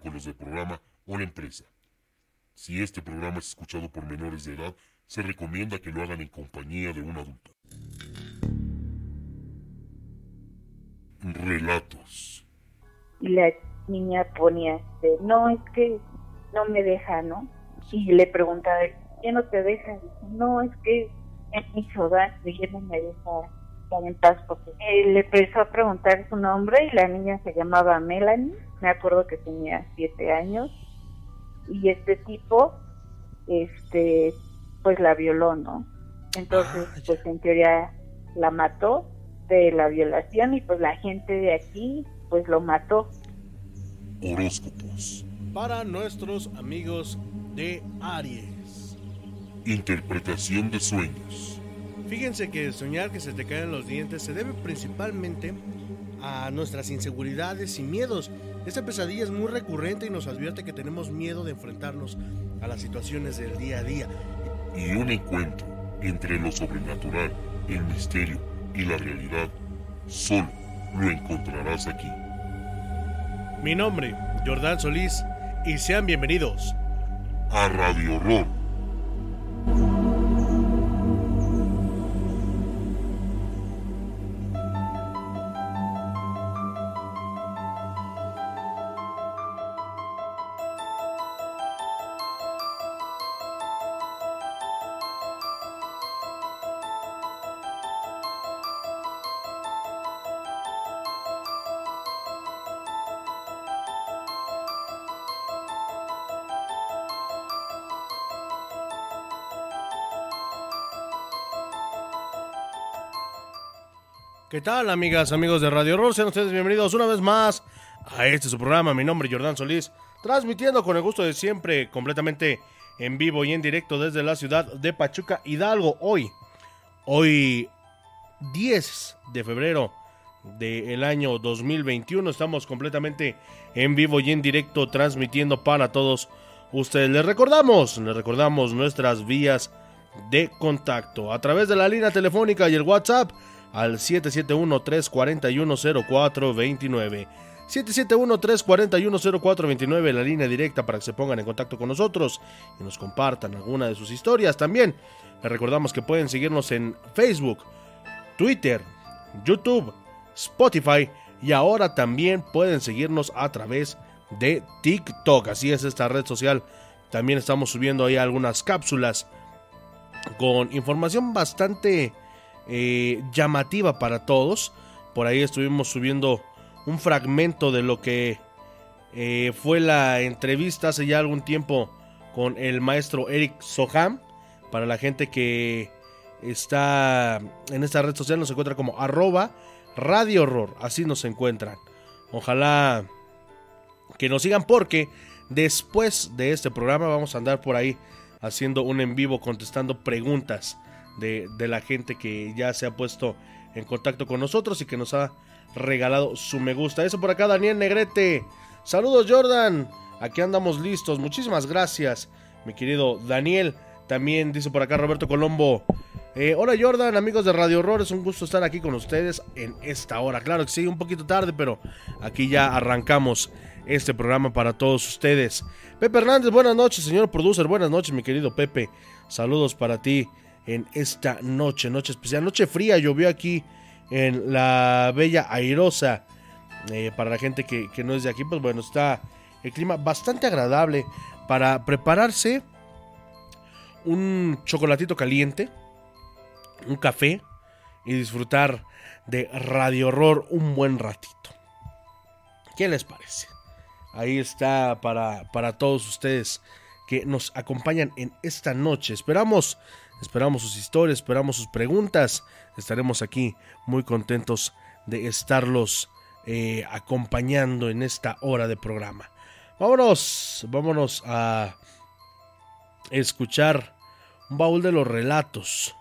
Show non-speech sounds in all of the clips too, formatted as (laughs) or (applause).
con los del programa o la empresa. Si este programa es escuchado por menores de edad, se recomienda que lo hagan en compañía de un adulto. Relatos. Y la niña ponía, este, no, es que no me deja, ¿no? Y le preguntaba, ¿qué no te deja? no, es que es mi ciudad, y no me deja estar en paz porque le empezó a preguntar su nombre y la niña se llamaba Melanie, me acuerdo que tenía siete años y este tipo, este, pues la violó, ¿no? Entonces, ah, pues en teoría la mató de la violación y pues la gente de aquí, pues lo mató. Horóscopos. Para nuestros amigos de Aries. Interpretación de sueños. Fíjense que soñar que se te caen los dientes se debe principalmente a nuestras inseguridades y miedos. Esta pesadilla es muy recurrente y nos advierte que tenemos miedo de enfrentarnos a las situaciones del día a día. Y un encuentro entre lo sobrenatural, el misterio y la realidad, solo lo encontrarás aquí. Mi nombre, Jordán Solís, y sean bienvenidos a Radio Horror ¿Qué tal, amigas, amigos de Radio Horror? Sean ustedes bienvenidos una vez más a este su programa. Mi nombre es Jordán Solís, transmitiendo con el gusto de siempre, completamente en vivo y en directo desde la ciudad de Pachuca, Hidalgo. Hoy, hoy 10 de febrero del año 2021, estamos completamente en vivo y en directo transmitiendo para todos ustedes. Les recordamos, les recordamos nuestras vías de contacto a través de la línea telefónica y el WhatsApp al 771-341-0429. 771-341-0429, la línea directa para que se pongan en contacto con nosotros y nos compartan alguna de sus historias. También les recordamos que pueden seguirnos en Facebook, Twitter, YouTube, Spotify y ahora también pueden seguirnos a través de TikTok. Así es esta red social. También estamos subiendo ahí algunas cápsulas con información bastante eh, llamativa para todos. Por ahí estuvimos subiendo un fragmento de lo que eh, fue la entrevista hace ya algún tiempo con el maestro Eric Soham. Para la gente que está en esta red social nos encuentra como arroba radio horror. Así nos encuentran. Ojalá que nos sigan porque después de este programa vamos a andar por ahí haciendo un en vivo contestando preguntas de, la gente que ya se ha puesto en contacto con nosotros y que nos ha regalado su me gusta. Eso por acá, Daniel Negrete. Saludos, Jordan. Aquí andamos listos. Muchísimas gracias, mi querido Daniel. También dice por acá Roberto Colombo. Eh, hola Jordan, amigos de Radio Horror, es un gusto estar aquí con ustedes en esta hora. Claro que sí, un poquito tarde, pero aquí ya arrancamos este programa para todos ustedes. Pepe Hernández, buenas noches, señor producer, buenas noches, mi querido Pepe. Saludos para ti en esta noche, noche especial, noche fría, llovió aquí en la bella airosa. Eh, para la gente que, que, no es de aquí, pues bueno, está el clima bastante agradable para prepararse un chocolatito caliente, un café y disfrutar de Radio Horror un buen ratito. ¿Qué les parece? Ahí está para, para todos ustedes que nos acompañan en esta noche. Esperamos Esperamos sus historias, esperamos sus preguntas. Estaremos aquí muy contentos de estarlos eh, acompañando en esta hora de programa. Vámonos, vámonos a escuchar un baúl de los relatos.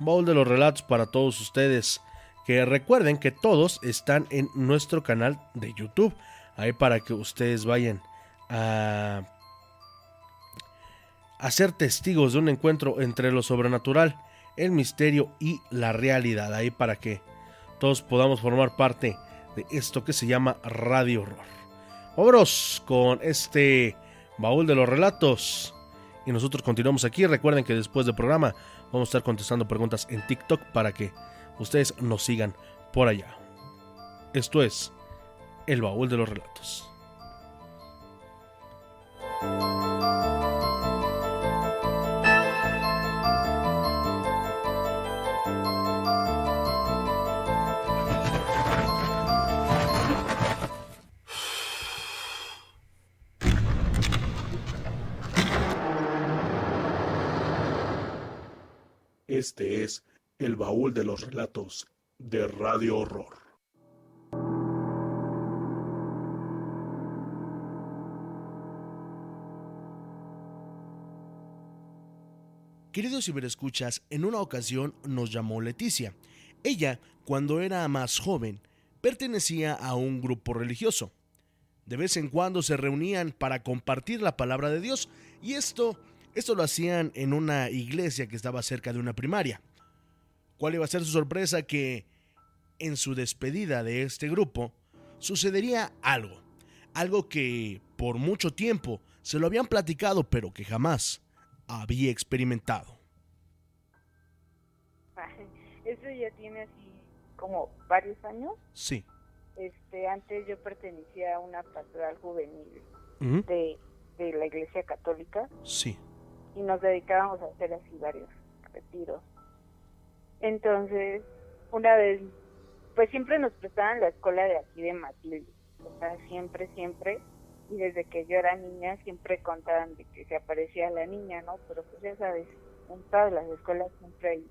Un baúl de los relatos para todos ustedes. Que recuerden que todos están en nuestro canal de YouTube. Ahí para que ustedes vayan a a ser testigos de un encuentro entre lo sobrenatural, el misterio y la realidad. Ahí para que todos podamos formar parte de esto que se llama Radio Horror. Vámonos con este baúl de los relatos. Y nosotros continuamos aquí. Recuerden que después del programa vamos a estar contestando preguntas en TikTok para que ustedes nos sigan por allá. Esto es el baúl de los relatos. Este es el baúl de los relatos de Radio Horror. Queridos ciberescuchas, en una ocasión nos llamó Leticia. Ella, cuando era más joven, pertenecía a un grupo religioso. De vez en cuando se reunían para compartir la palabra de Dios y esto, esto lo hacían en una iglesia que estaba cerca de una primaria. ¿Cuál iba a ser su sorpresa? Que en su despedida de este grupo sucedería algo. Algo que por mucho tiempo se lo habían platicado pero que jamás había experimentado. Eso ya tiene así como varios años. Sí. Este, antes yo pertenecía a una pastoral juvenil de, de la Iglesia Católica Sí. Y nos dedicábamos a hacer así varios retiros. Entonces, una vez, pues siempre nos prestaban la escuela de aquí de Matilde, o sea, siempre, siempre, y desde que yo era niña siempre contaban de que se aparecía la niña, ¿no? Pero pues ya sabes, en todas las escuelas siempre hay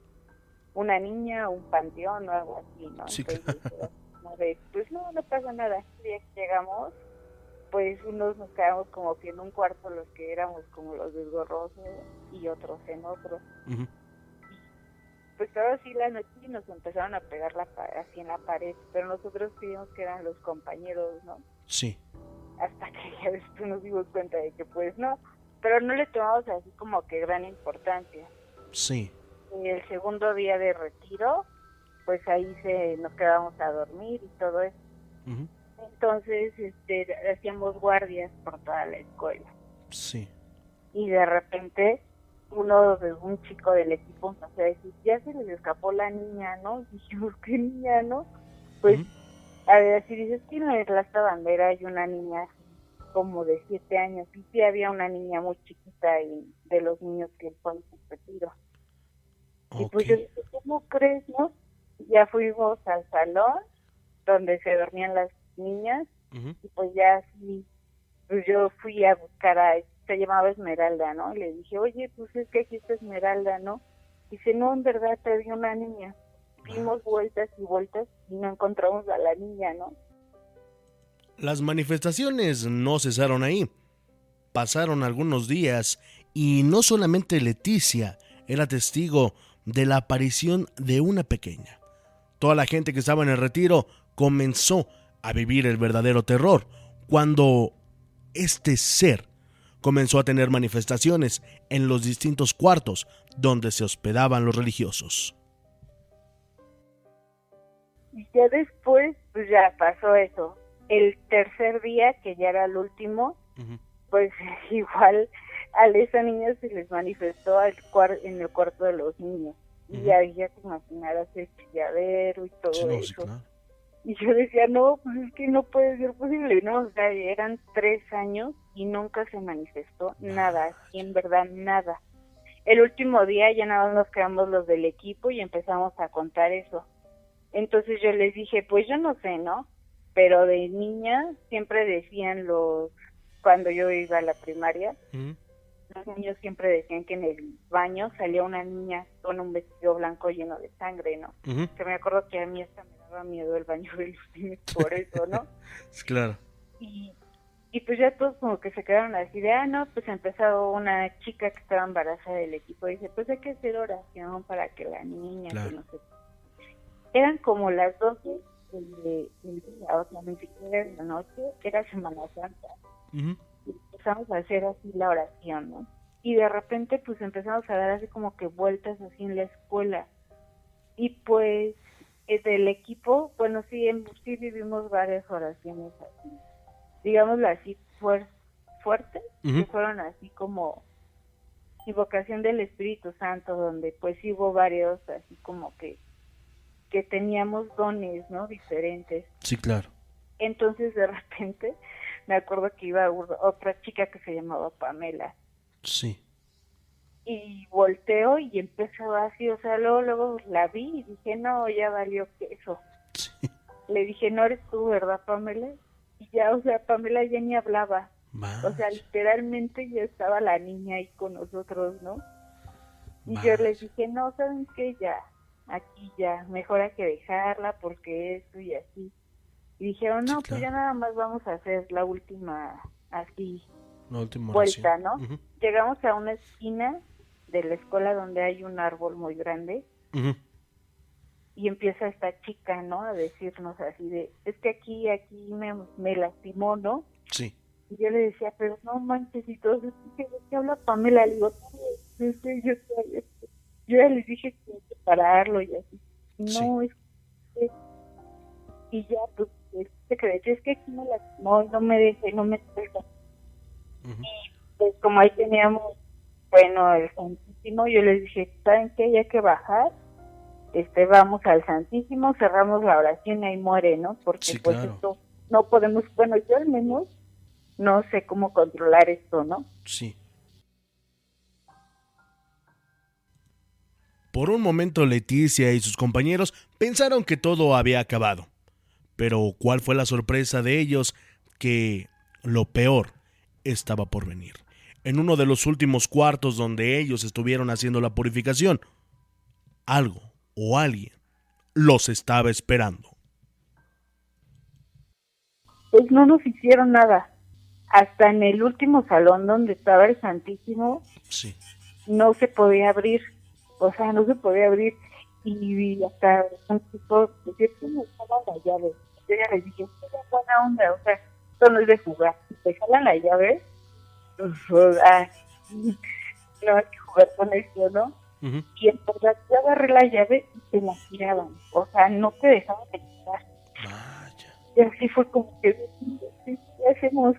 una niña, un panteón o algo así, ¿no? Sí, Entonces, de, pues no, no pasa nada. El día que llegamos, pues unos nos quedamos como que en un cuarto los que éramos como los desgorrosos y otros en otro. Pues todo así la noche y nos empezaron a pegar la, así en la pared, pero nosotros creíamos que eran los compañeros, ¿no? Sí. Hasta que ya después nos dimos cuenta de que pues no, pero no le tomamos así como que gran importancia. Sí. Y el segundo día de retiro, pues ahí se nos quedamos a dormir y todo eso. Ujú. Entonces, este, hacíamos guardias por toda la escuela. Sí. y de repente uno de un chico del equipo empezó a decir ya se les escapó la niña no y dijimos qué niña no pues Ujú. a ver si dices que en el Plaza Bandera hay una niña como de siete años y sí había una niña muy chiquita y de los niños que fue en su retiro y pues yo dije cómo crees no ya fuimos al salón donde se dormían las niñas y pues ya así, pues yo fui a buscar a, se llamaba Esmeralda, ¿no? Y le dije, oye, pues es que aquí está Esmeralda, ¿no? Dice, no, en verdad te vi una niña. Dimos vueltas y vueltas y no encontramos a la niña, ¿no? Las manifestaciones no cesaron ahí. Pasaron algunos días y no solamente Leticia era testigo de la aparición de una pequeña. Toda la gente que estaba en el retiro comenzó a vivir el verdadero terror cuando este ser comenzó a tener manifestaciones en los distintos cuartos donde se hospedaban los religiosos. Y ya después, pues ya pasó eso. El tercer día, que ya era el último, pues (laughs) igual a esa niña se les manifestó al en el cuarto de los niños. Y Ujú. ya, te imaginarás el chilladero y todo Sí, no, sí, eso. claro. Y yo decía, no, pues es que no puede ser posible, ¿no? O sea, eran tres años y nunca se manifestó nada, así en verdad nada. El último día ya nada más nos quedamos los del equipo y empezamos a contar eso. Entonces yo les dije, pues yo no sé, ¿no? Pero de niña siempre decían los, cuando yo iba a la primaria, los niños siempre decían que en el baño salía una niña con un vestido blanco lleno de sangre, ¿no? Que me acuerdo que a mí hasta me daba miedo el baño de los niños por eso, ¿no? (laughs) Claro. Y, y pues ya todos como que se quedaron así de, ah, no, pues empezó una chica que estaba embarazada del equipo, dice, pues hay que hacer oración para que la niña, Claro. que no sé. Eran como las 12 del, día, o sea, ni siquiera era de la noche, era Semana Santa. Ujú. Y empezamos a hacer así la oración, ¿no? Y de repente pues empezamos a dar así como que vueltas así en la escuela. Y pues del equipo, bueno, sí, en, sí vivimos varias oraciones así, digámoslo así, fuer- fuertes, que fueron así como invocación del Espíritu Santo, donde pues hubo varios así como que que teníamos dones, ¿no? Diferentes. Sí, claro. Entonces de repente (laughs) me acuerdo que iba otra chica que se llamaba Pamela Sí. Y volteo y empezó así, o sea, luego, luego la vi y dije, no, ya valió queso. Sí. Le dije, no eres tú, ¿verdad, Pamela? Y ya, o sea, Pamela ya ni hablaba. O sea, literalmente ya estaba la niña ahí con nosotros, ¿no? Y yo les dije, no, ¿saben qué? Ya, aquí ya, mejor hay que dejarla porque esto y así. Y dijeron, Sí, no, pues ya nada más vamos a hacer la última, así, La última vuelta, oración. ¿no? Llegamos a una esquina de la escuela donde hay un árbol muy grande y empieza esta chica, ¿no? A decirnos así de, es que aquí, aquí me, me lastimó, ¿no? Sí. Y yo le decía, pero no manches, y todos, ¿qué, qué habla Pamela? Le digo, yo, yo, yo ya les dije que hay que pararlo y así. No, es que... Y ya, pues, este que es que aquí me lastimó y no me deja y no me deja. Ujú. Pues como ahí teníamos, bueno, el Santísimo, yo les dije, ¿saben qué? Ya hay que bajar. Este, vamos al Santísimo, cerramos la oración y ahí muere, ¿no? Porque Sí, pues claro. esto no podemos, bueno, yo al menos no sé cómo controlar esto, ¿no? Sí. Por un momento Leticia y sus compañeros pensaron que todo había acabado. Pero ¿cuál fue la sorpresa de ellos? Que lo peor estaba por venir. En uno de los últimos cuartos donde ellos estuvieron haciendo la purificación, algo o alguien los estaba esperando. Pues no nos hicieron nada. Hasta en el último salón donde estaba el Santísimo Sí. no se podía abrir. O sea, no se podía abrir. Y hasta un tipo decía me jalan la llave. Yo ya les dije, es buena onda, o sea, esto no es de jugar. Te jalan la llave, no hay que jugar con esto, ¿no? Ujú. Y entonces yo agarré la llave y te la tiraban. O sea, no te dejaban de quitar. Vaya. Y así fue como que, ¿qué hacemos?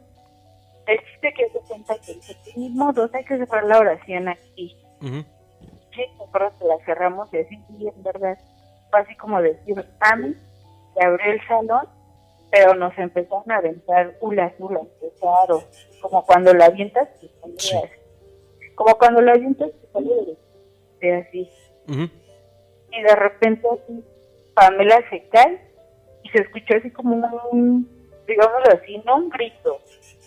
El chiste que se cuenta que dice, ni modo, hay que cerrar la oración aquí. Ujú. Sí, nosotros la cerramos y así, y en verdad, fue así como decir, a mí, se abrió el salón, pero nos empezaron a aventar ulas, ulas, claro, como cuando la avientas, te sale Sí. como cuando la avientas, te sale de- así. Ujú. Y de repente así, Pamela se cae y se escuchó así como un, digámoslo así, no un grito,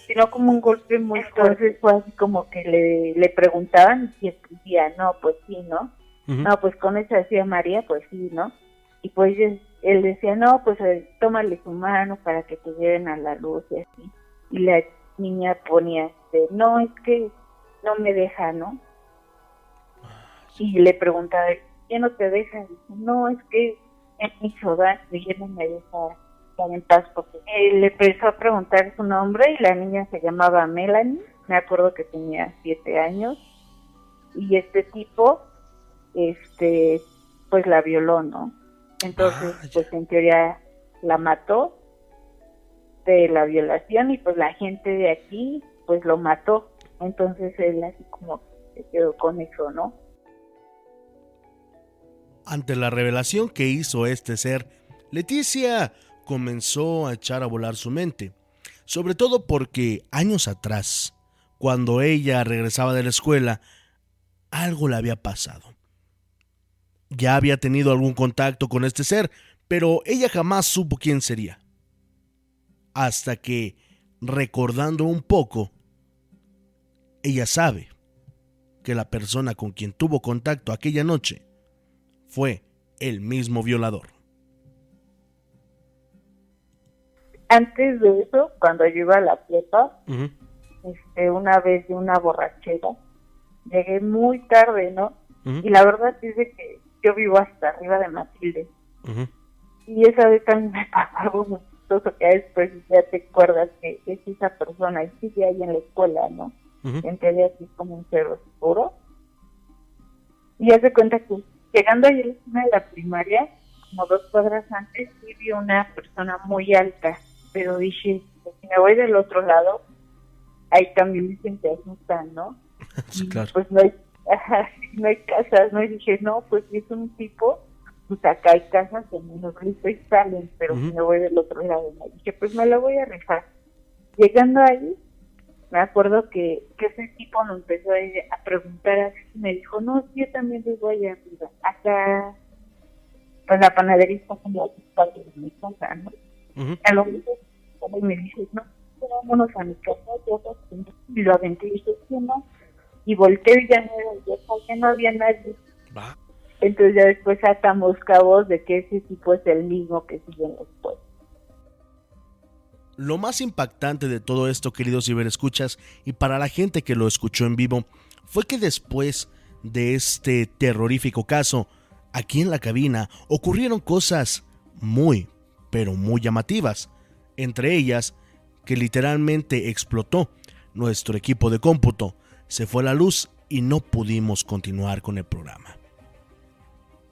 sino como un golpe muy fuerte. Entonces fue así como que le, le preguntaban si escribía, no, pues sí, ¿no? No, pues con eso hacía María, pues sí, ¿no? Y pues él, decía, no, pues eh, tómale su mano para que te lleven a la luz y así. Y la niña ponía, este, no, es que no me deja, ¿no? Y le preguntaba, ¿qué no te deja? Dice, no, es que es mi ciudad y ella no me deja estar en paz. Porque él le empezó a preguntar su nombre y la niña se llamaba Melanie, me acuerdo que tenía siete años. Y este tipo, este, pues la violó, ¿no? Entonces, Vaya. pues en teoría la mató de la violación y pues la gente de aquí, pues lo mató. Entonces él así como se quedó con eso, ¿no? Ante la revelación que hizo este ser, Leticia comenzó a echar a volar su mente, sobre todo porque años atrás, cuando ella regresaba de la escuela, algo le había pasado. Ya había tenido algún contacto con este ser, pero ella jamás supo quién sería. Hasta que, recordando un poco, ella sabe que la persona con quien tuvo contacto aquella noche fue el mismo violador. Antes de eso, cuando yo iba a la prepa, este, una vez de una borrachera, llegué muy tarde, ¿no? Y la verdad es que yo vivo hasta arriba de Matilde. ujú. Y esa vez también me pasó algo muy chistoso que después ya te acuerdas que es esa persona y sigue ahí en la escuela, ¿no? En teoría así como un cero seguro. Y hace cuenta que llegando ahí a la esquina de la primaria, como dos cuadras antes, sí vi una persona muy alta, pero dije, si me voy del otro lado, ahí también dicen que asustan, ¿no? (laughs) Sí, claro. Pues no hay, (laughs) no hay casas, ¿no? Y dije, no, pues si es un tipo, pues acá hay casas en gritos y salen, pero si me voy del otro lado, ¿no? dije, pues me la voy a rifar. Llegando ahí, me acuerdo que, que ese tipo me empezó a, a preguntar así, y me dijo, no, yo también vivo allá arriba. Acá, pues la panadería está como a cuadras de mi casa, ¿no? A lo mejor, como me dices, no, vámonos a mi casa, yo y lo aventé y dije, sí, no. Y volteo y ya no ya no había nadie. Va. Entonces ya después atamos cabos de que ese tipo es el mismo que siguen después. Lo más impactante de todo esto, queridos ciberescuchas, y para la gente que lo escuchó en vivo, fue que después de este terrorífico caso, aquí en la cabina ocurrieron cosas muy, pero muy llamativas. Entre ellas, que literalmente explotó nuestro equipo de cómputo, se fue la luz y no pudimos continuar con el programa.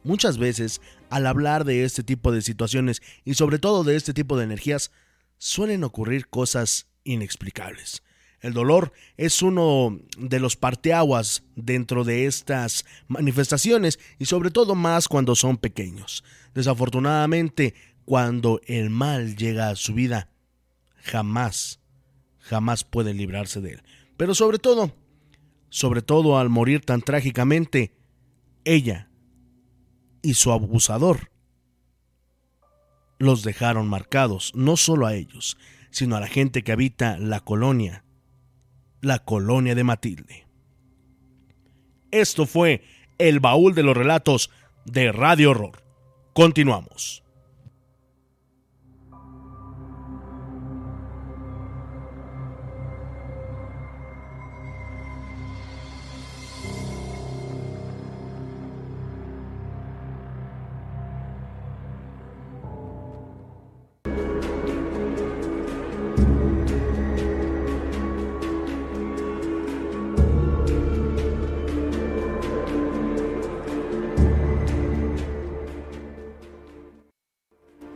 Muchas veces, al hablar de este tipo de situaciones y sobre todo de este tipo de energías, suelen ocurrir cosas inexplicables. El dolor es uno de los parteaguas dentro de estas manifestaciones y sobre todo más cuando son pequeños. Desafortunadamente, cuando el mal llega a su vida, jamás, jamás puede librarse de él. Pero sobre todo, sobre todo al morir tan trágicamente, ella y su abusador los dejaron marcados, no solo a ellos, sino a la gente que habita la colonia, la colonia de Matilde. Esto fue el baúl de los relatos de Radio Horror. Continuamos.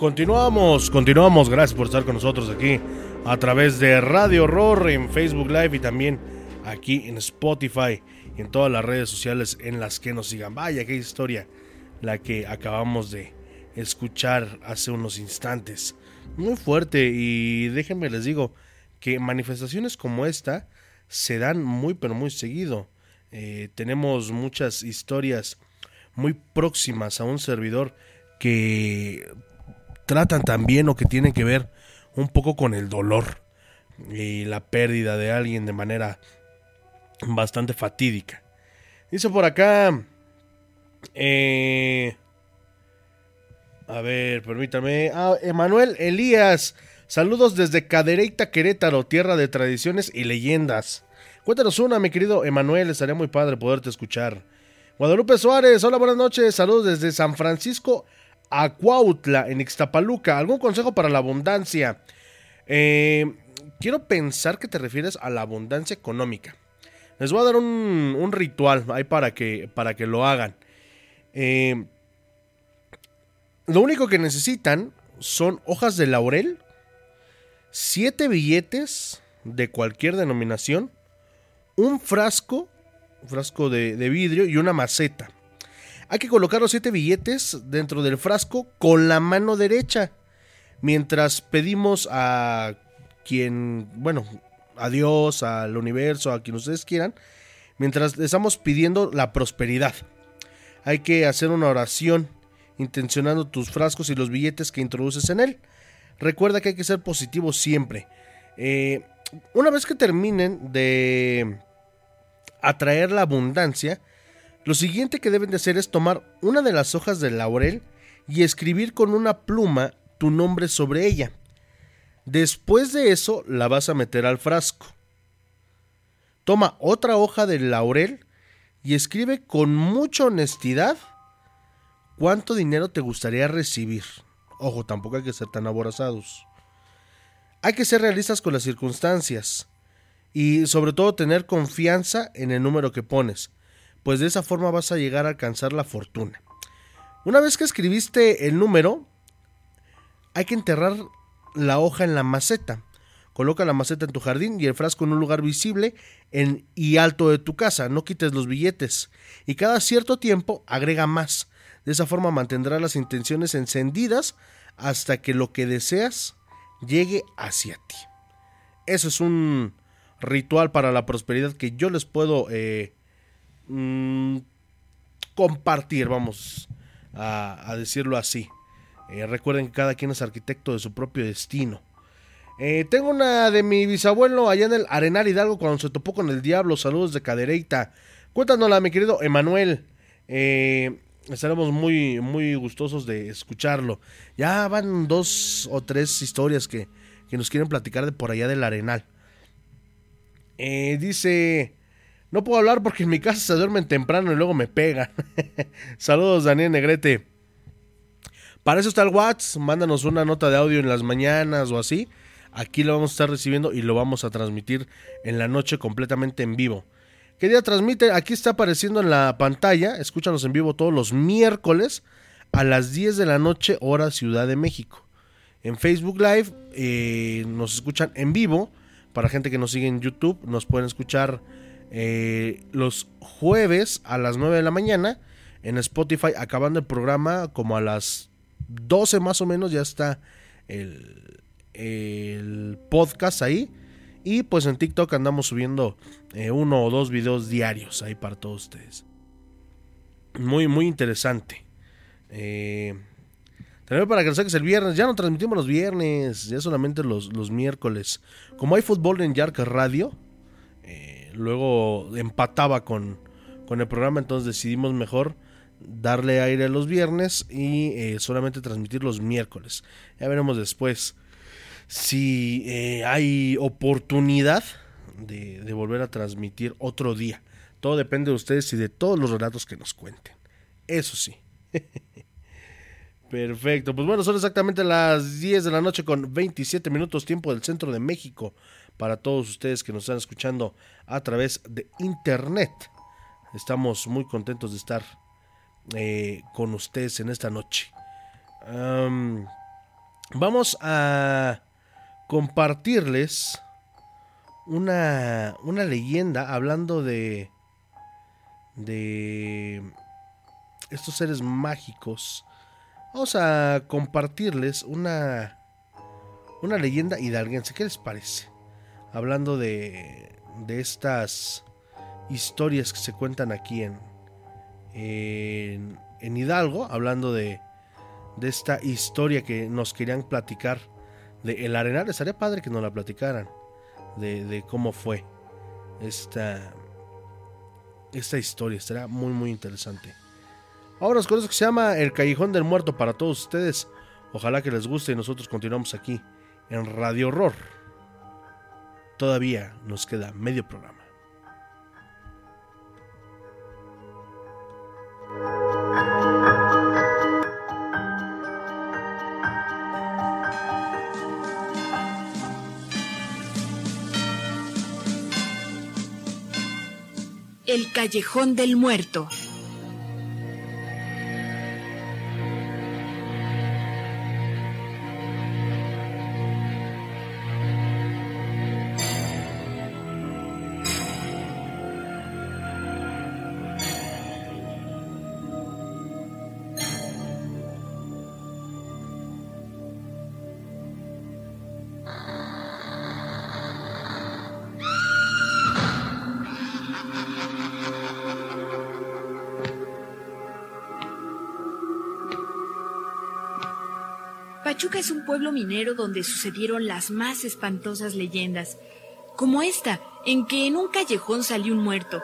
Continuamos, continuamos. Gracias por estar con nosotros aquí a través de Radio Horror en Facebook Live y también aquí en Spotify y en todas las redes sociales en las que nos sigan. Vaya, qué historia la que acabamos de escuchar hace unos instantes. Muy fuerte y déjenme les digo que manifestaciones como esta se dan muy pero muy seguido. Eh, tenemos muchas historias muy próximas a un servidor que tratan también o que tienen que ver un poco con el dolor y la pérdida de alguien de manera bastante fatídica. Dice por acá, eh, a ver, permítame, ah, Emanuel Elías, saludos desde Cadereyta, Querétaro, tierra de tradiciones y leyendas. Cuéntanos una, mi querido Emanuel, estaría muy padre poderte escuchar. Guadalupe Suárez, hola, buenas noches, saludos desde San Francisco, Acuautla, en Ixtapaluca. ¿Algún consejo para la abundancia? Eh, quiero pensar que te refieres a la abundancia económica. Les voy a dar un, ritual ahí para que, para que lo hagan. Eh, lo único que necesitan son hojas de laurel, siete billetes de cualquier denominación, un frasco, frasco de vidrio y una maceta. Hay que colocar los siete billetes dentro del frasco con la mano derecha. Mientras pedimos a quien, bueno, a Dios, al universo, a quien ustedes quieran. Mientras le estamos pidiendo la prosperidad. Hay que hacer una oración intencionando tus frascos y los billetes que introduces en él. Recuerda que hay que ser positivo siempre. Eh, una vez que terminen de atraer la abundancia, lo siguiente que deben de hacer es tomar una de las hojas del laurel y escribir con una pluma tu nombre sobre ella. Después de eso la vas a meter al frasco. Toma otra hoja del laurel y escribe con mucha honestidad cuánto dinero te gustaría recibir. Ojo, tampoco hay que ser tan aborazados. Hay que ser realistas con las circunstancias y sobre todo tener confianza en el número que pones pues de esa forma vas a llegar a alcanzar la fortuna. Una vez que escribiste el número, hay que enterrar la hoja en la maceta. Coloca la maceta en tu jardín y el frasco en un lugar visible en, y alto de tu casa. No quites los billetes. Y cada cierto tiempo agrega más. De esa forma mantendrás las intenciones encendidas hasta que lo que deseas llegue hacia ti. Eso es un ritual para la prosperidad que yo les puedo eh, mm, compartir, vamos a, decirlo así. Eh, recuerden que cada quien es arquitecto de su propio destino. Eh, tengo una de mi bisabuelo allá en el Arenal Hidalgo cuando se topó con el diablo. Saludos de Cadereita. Cuéntanosla, mi querido Emanuel. estaremos muy, muy gustosos de escucharlo. Ya van dos o tres historias que, que nos quieren platicar de por allá del Arenal. Eh, dice, no puedo hablar porque en mi casa se duermen temprano y luego me pegan. (laughs) Saludos, Daniel Negrete. Para eso está el WhatsApp. Mándanos una nota de audio en las mañanas o así. Aquí lo vamos a estar recibiendo y lo vamos a transmitir en la noche completamente en vivo. ¿Qué día transmite? Aquí está apareciendo en la pantalla. Escúchanos en vivo todos los miércoles a las 10 de la noche, hora Ciudad de México. En Facebook Live eh, nos escuchan en vivo para gente que nos sigue en YouTube, nos pueden escuchar eh, los jueves a las 9 de la mañana. En Spotify, acabando el programa, como a las 12 más o menos, ya está el, podcast ahí. Y pues en TikTok andamos subiendo eh, uno o dos videos diarios ahí para todos ustedes. Muy, muy interesante. Eh, para que lo saques el viernes. Ya no transmitimos los viernes, ya solamente los, los miércoles. Como hay fútbol en Yark Radio, luego empataba con, con el programa, entonces decidimos mejor darle aire los viernes y eh, solamente transmitir los miércoles. Ya veremos después si eh, hay oportunidad de, de, volver a transmitir otro día. Todo depende de ustedes y de todos los relatos que nos cuenten. Eso sí. (laughs) Perfecto, pues bueno, son exactamente las 10 de la noche con 27 minutos tiempo del centro de México para todos ustedes que nos están escuchando a través de internet. Estamos muy contentos de estar eh, con ustedes en esta noche. vamos a compartirles una, una leyenda hablando de, de estos seres mágicos Vamos a compartirles una, una leyenda hidalguense. ¿Qué les parece? Hablando de, de estas historias que se cuentan aquí en, en, Hidalgo, hablando de, de esta historia que nos querían platicar de El Arenal. Estaría padre que nos la platicaran de, de cómo fue esta, esta historia. Estará muy, muy interesante. Ahora con eso que se llama El Callejón del Muerto para todos ustedes. Ojalá que les guste y nosotros continuamos aquí en Radio Horror. Todavía nos queda medio programa. El Callejón del Muerto. Pachuca es un pueblo minero donde sucedieron las más espantosas leyendas, como esta, en que en un callejón salió un muerto,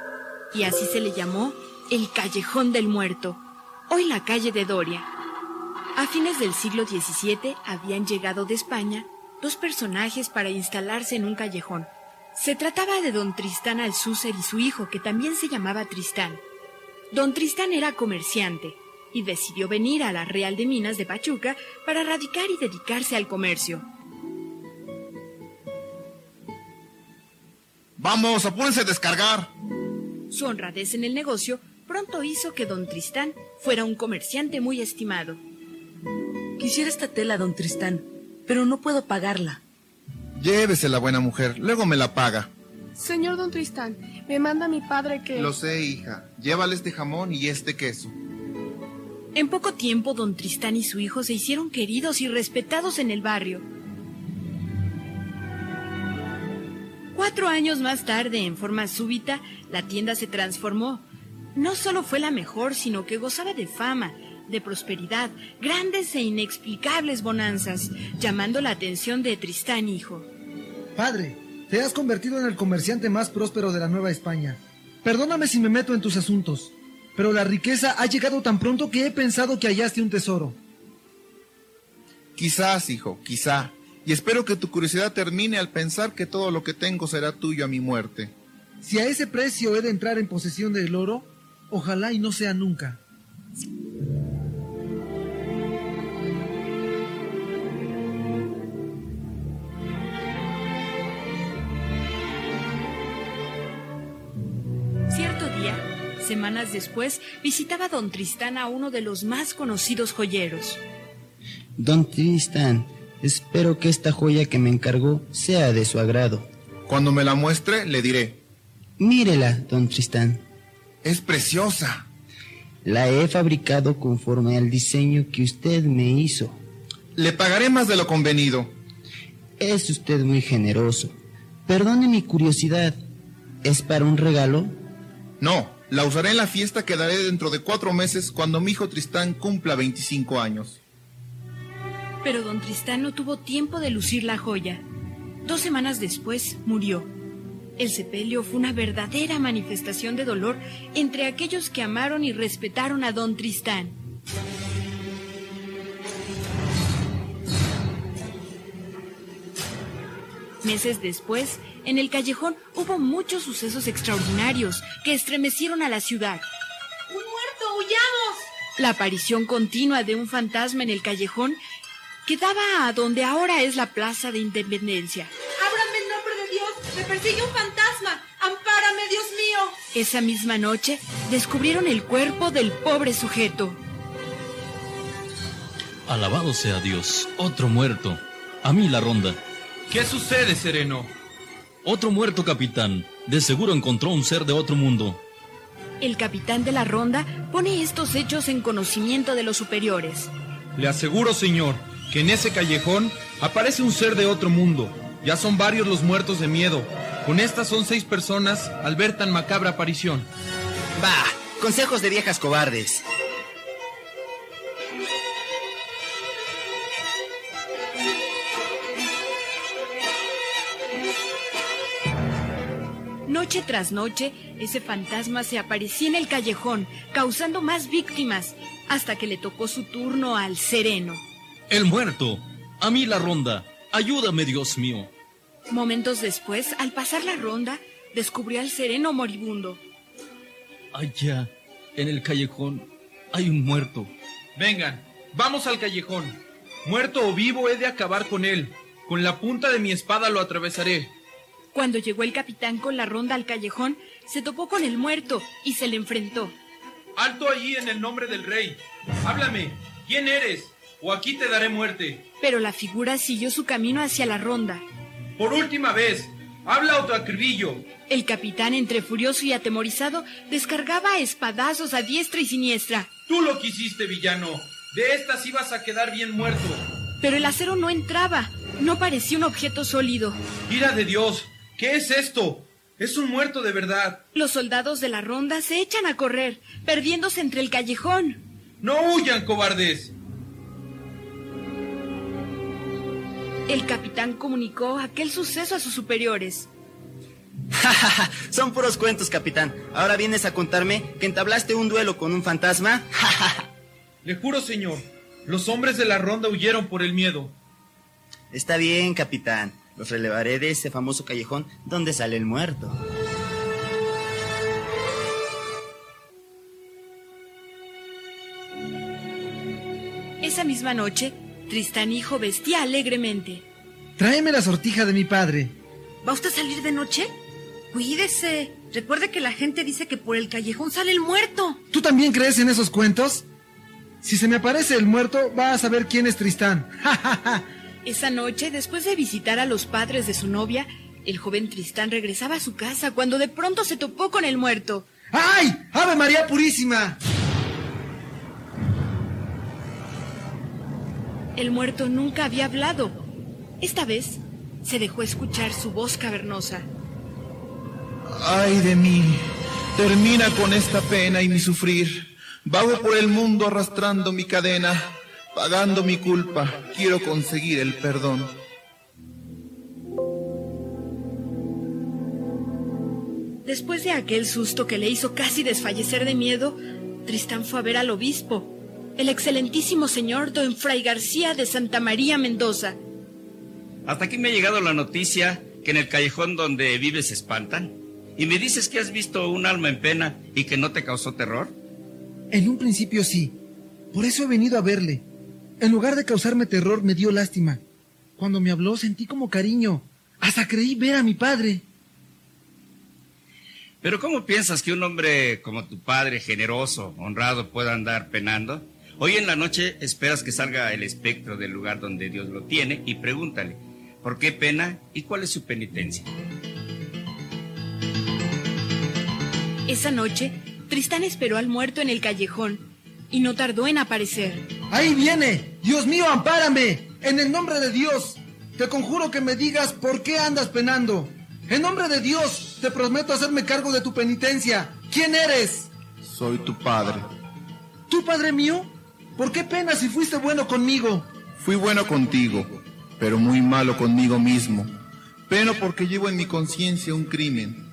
y así se le llamó el Callejón del Muerto, hoy la calle de Doria. A fines del siglo XVII habían llegado de España dos personajes para instalarse en un callejón. Se trataba de don Tristán Alcúcer y su hijo, que también se llamaba Tristán. Don Tristán era comerciante, y decidió venir a la Real de Minas de Pachuca para radicar y dedicarse al comercio. Vamos, apúrense a descargar. Su honradez en el negocio pronto hizo que don Tristán fuera un comerciante muy estimado. Quisiera esta tela, don Tristán, pero no puedo pagarla. Llévesela, buena mujer, luego me la paga. Señor don Tristán, me manda mi padre que... Lo sé, hija. Llévale este jamón y este queso. En poco tiempo, don Tristán y su hijo se hicieron queridos y respetados en el barrio. Cuatro años más tarde, en forma súbita, la tienda se transformó. No solo fue la mejor, sino que gozaba de fama, de prosperidad, grandes e inexplicables bonanzas, llamando la atención de Tristán hijo. Padre, te has convertido en el comerciante más próspero de la Nueva España. Perdóname si me meto en tus asuntos, pero la riqueza ha llegado tan pronto que he pensado que hallaste un tesoro. Quizás, hijo, quizá. Y espero que tu curiosidad termine al pensar que todo lo que tengo será tuyo a mi muerte. Si a ese precio he de entrar en posesión del oro, ojalá y no sea nunca. Semanas después, visitaba don Tristán a uno de los más conocidos joyeros. Don Tristán, espero que esta joya que me encargó sea de su agrado. Cuando me la muestre, le diré. Mírela, don Tristán. Es preciosa. La he fabricado conforme al diseño que usted me hizo. Le pagaré más de lo convenido. Es usted muy generoso. Perdone mi curiosidad. ¿Es para un regalo? No, la usaré en la fiesta que daré dentro de cuatro meses cuando mi hijo Tristán cumpla 25 años. Pero don Tristán no tuvo tiempo de lucir la joya. Dos semanas después murió. El sepelio fue una verdadera manifestación de dolor entre aquellos que amaron y respetaron a don Tristán. Meses después, en el callejón hubo muchos sucesos extraordinarios que estremecieron a la ciudad. ¡Un muerto! ¡Huyamos! La aparición continua de un fantasma en el callejón que daba a donde ahora es la Plaza de Independencia. ¡Ábrame en nombre de Dios! ¡Me persigue un fantasma! ¡Ampárame, Dios mío! Esa misma noche descubrieron el cuerpo del pobre sujeto. Alabado sea Dios, otro muerto. A mí la ronda. ¿Qué sucede, Sereno? Otro muerto, capitán. De seguro encontró un ser de otro mundo. El capitán de la ronda pone estos hechos en conocimiento de los superiores. Le aseguro, señor, que en ese callejón aparece un ser de otro mundo. Ya son varios los muertos de miedo. Con estas son seis personas al ver tan macabra aparición. Bah, consejos de viejas cobardes. Tras noche, ese fantasma se aparecía en el callejón, causando más víctimas, hasta que le tocó su turno al sereno. El muerto. A mí la ronda. Ayúdame, Dios mío. Momentos después, al pasar la ronda, descubrió al sereno moribundo. Allá, en el callejón, hay un muerto. Vengan, vamos al callejón. Muerto o vivo he de acabar con él. Con la punta de mi espada lo atravesaré. Cuando llegó el capitán con la ronda al callejón, se topó con el muerto y se le enfrentó. Alto allí en el nombre del rey. Háblame. ¿Quién eres? O aquí te daré muerte. Pero la figura siguió su camino hacia la ronda. Por última vez, habla o te acribillo. El capitán, entre furioso y atemorizado, descargaba espadazos a diestra y siniestra. Tú lo quisiste, villano. De estas ibas a quedar bien muerto. Pero el acero no entraba. No parecía un objeto sólido. ¡Ira de Dios! ¿Qué es esto? Es un muerto de verdad. Los soldados de la ronda se echan a correr, perdiéndose entre el callejón. ¡No huyan, cobardes! El capitán comunicó aquel suceso a sus superiores. Son puros cuentos, capitán. Ahora vienes a contarme que entablaste un duelo con un fantasma. Le juro, señor, los hombres de la ronda huyeron por el miedo. Está bien, capitán. Los relevaré de ese famoso callejón donde sale el muerto. Esa misma noche, Tristán hijo vestía alegremente. Tráeme la sortija de mi padre. ¿Va usted a salir de noche? Cuídese. Recuerde que la gente dice que por el callejón sale el muerto. ¿Tú también crees en esos cuentos? Si se me aparece el muerto, vas a saber quién es Tristán. (laughs) Esa noche, después de visitar a los padres de su novia, el joven Tristán regresaba a su casa cuando de pronto se topó con el muerto. ¡Ay! ¡Ave María Purísima! El muerto nunca había hablado. Esta vez se dejó escuchar su voz cavernosa. Ay de mí, termina con esta pena y mi sufrir. Vago por el mundo arrastrando mi cadena, pagando mi culpa, quiero conseguir el perdón. Después de aquel susto que le hizo casi desfallecer de miedo, Tristán fue a ver al obispo, el excelentísimo señor don Fray García de Santa María Mendoza. Hasta aquí me ha llegado la noticia que en el callejón donde vives se espantan. ¿Y me dices que has visto un alma en pena y que no te causó terror? En un principio sí. Por eso he venido a verle. En lugar de causarme terror, me dio lástima. Cuando me habló sentí como cariño. Hasta creí ver a mi padre. Pero ¿cómo piensas que un hombre como tu padre, generoso, honrado, pueda andar penando? Hoy en la noche esperas que salga el espectro del lugar donde Dios lo tiene y pregúntale, ¿por qué pena y cuál es su penitencia? Esa noche, Tristán esperó al muerto en el callejón y no tardó en aparecer. ¡Ahí viene! ¡Dios mío, ampárame! En el nombre de Dios, te conjuro que me digas por qué andas penando. En nombre de Dios, te prometo hacerme cargo de tu penitencia. ¿Quién eres? Soy tu padre. ¿Tu padre mío? ¿Por qué pena si fuiste bueno conmigo? Fui bueno contigo, pero muy malo conmigo mismo. Peno porque llevo en mi conciencia un crimen.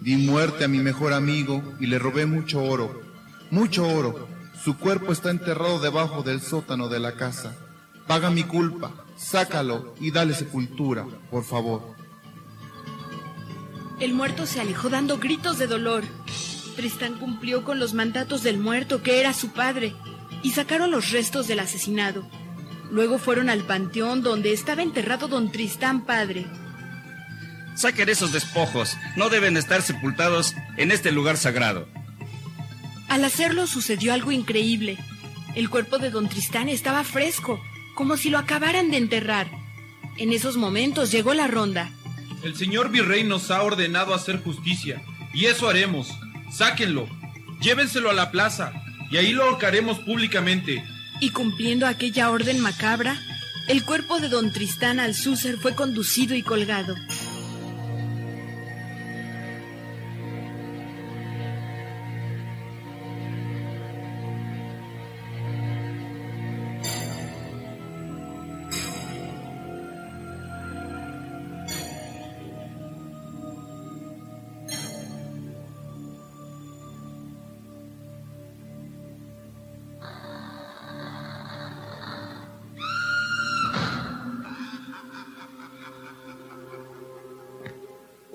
Di muerte a mi mejor amigo y le robé mucho oro. Mucho oro. Su cuerpo está enterrado debajo del sótano de la casa. Paga mi culpa, sácalo y dale sepultura, por favor. El muerto se alejó dando gritos de dolor. Tristán cumplió con los mandatos del muerto, que era su padre, y sacaron los restos del asesinado. Luego fueron al panteón donde estaba enterrado don Tristán padre. Saquen esos despojos, no deben estar sepultados en este lugar sagrado. Al hacerlo sucedió algo increíble. El cuerpo de don Tristán estaba fresco, como si lo acabaran de enterrar. En esos momentos llegó la ronda. El señor virrey nos ha ordenado hacer justicia, y eso haremos. Sáquenlo, llévenselo a la plaza, y ahí lo ahorcaremos públicamente. Y cumpliendo aquella orden macabra, el cuerpo de don Tristán Alcúcer fue conducido y colgado.